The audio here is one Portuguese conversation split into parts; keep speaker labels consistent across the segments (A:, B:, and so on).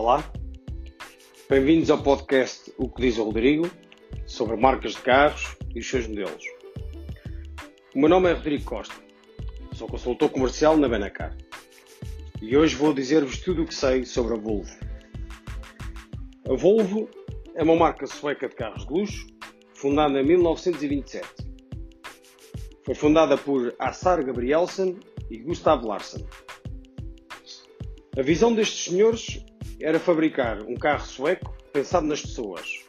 A: Olá, bem-vindos ao podcast O que diz o Rodrigo sobre marcas de carros e os seus modelos. O meu nome é Rodrigo Costa, sou consultor comercial na Benacar e hoje vou dizer-vos tudo o que sei sobre a Volvo. A Volvo é uma marca sueca de carros de luxo fundada em 1927. Foi fundada por Assar Gabrielsen e Gustav Larsen. A visão destes senhores era fabricar um carro sueco pensado nas pessoas,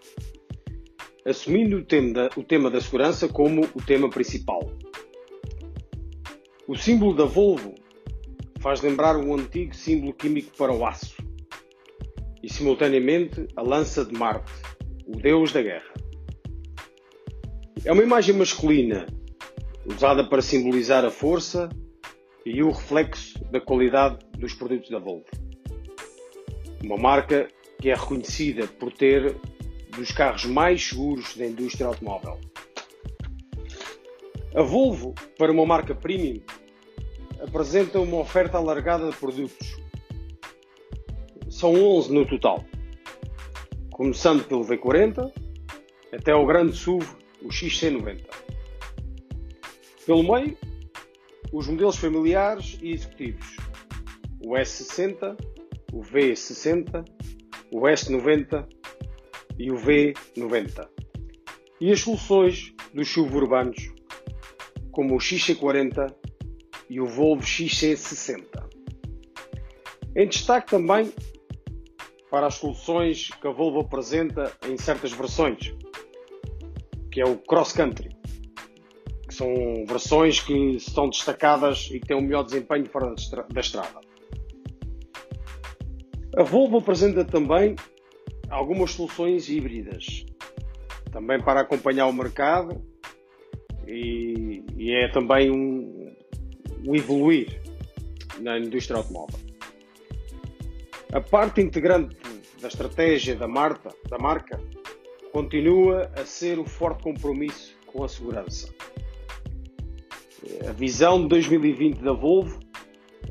A: assumindo o tema, da, o tema da segurança como o tema principal. O símbolo da Volvo faz lembrar o antigo símbolo químico para o aço e, simultaneamente, a lança de Marte, o deus da guerra. É uma imagem masculina usada para simbolizar a força e o reflexo da qualidade dos produtos da Volvo. Uma marca que é reconhecida por ter dos carros mais seguros da indústria automóvel. A Volvo, para uma marca premium, apresenta uma oferta alargada de produtos. São 11 no total, começando pelo V40 até o grande SUV, o XC90. Pelo meio, os modelos familiares e executivos, o S60, o V60, o S90 e o V90. E as soluções dos suburbanos, como o XC40 e o Volvo XC60. Em destaque também para as soluções que a Volvo apresenta em certas versões, que é o Cross Country, que são versões que são destacadas e que têm um melhor desempenho fora da estrada. A Volvo apresenta também algumas soluções híbridas, também para acompanhar o mercado e, e é também um, um evoluir na indústria automóvel. A parte integrante da estratégia da marca, da marca continua a ser o forte compromisso com a segurança. A visão de 2020 da Volvo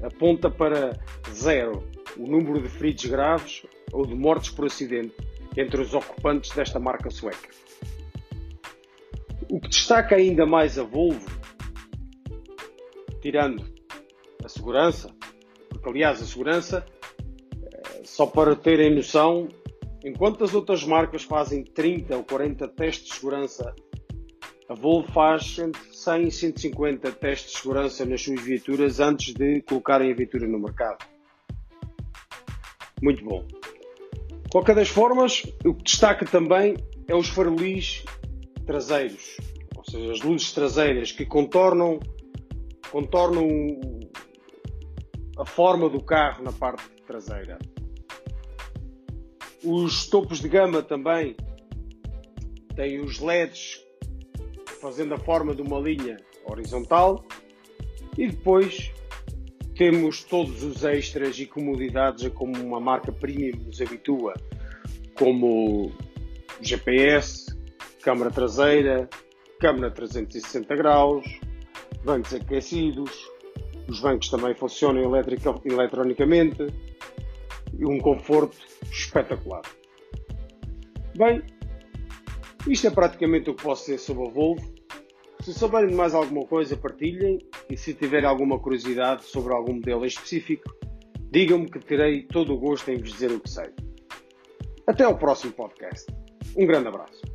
A: aponta para zero o número de feridos graves ou de mortes por acidente entre os ocupantes desta marca sueca. O que destaca ainda mais a Volvo, tirando a segurança, porque aliás a segurança, eh, só para terem noção, enquanto as outras marcas fazem 30 ou 40 testes de segurança, a Volvo faz entre 100 e 150 testes de segurança nas suas viaturas antes de colocarem a viatura no mercado. Muito bom. Qualquer das formas, o que destaca também é os farolis traseiros, ou seja, as luzes traseiras que contornam, contornam a forma do carro na parte traseira. Os topos de gama também têm os LEDs fazendo a forma de uma linha horizontal e depois temos todos os extras e comodidades a como uma marca premium nos habitua, como GPS, câmara traseira, câmara 360 graus, bancos aquecidos, os bancos também funcionam eletrica, eletronicamente e um conforto espetacular. Bem, isto é praticamente o que posso dizer sobre a Volvo. Se souberem mais alguma coisa, partilhem e se tiverem alguma curiosidade sobre algum modelo em específico, digam-me que terei todo o gosto em vos dizer o que sei. Até ao próximo podcast. Um grande abraço.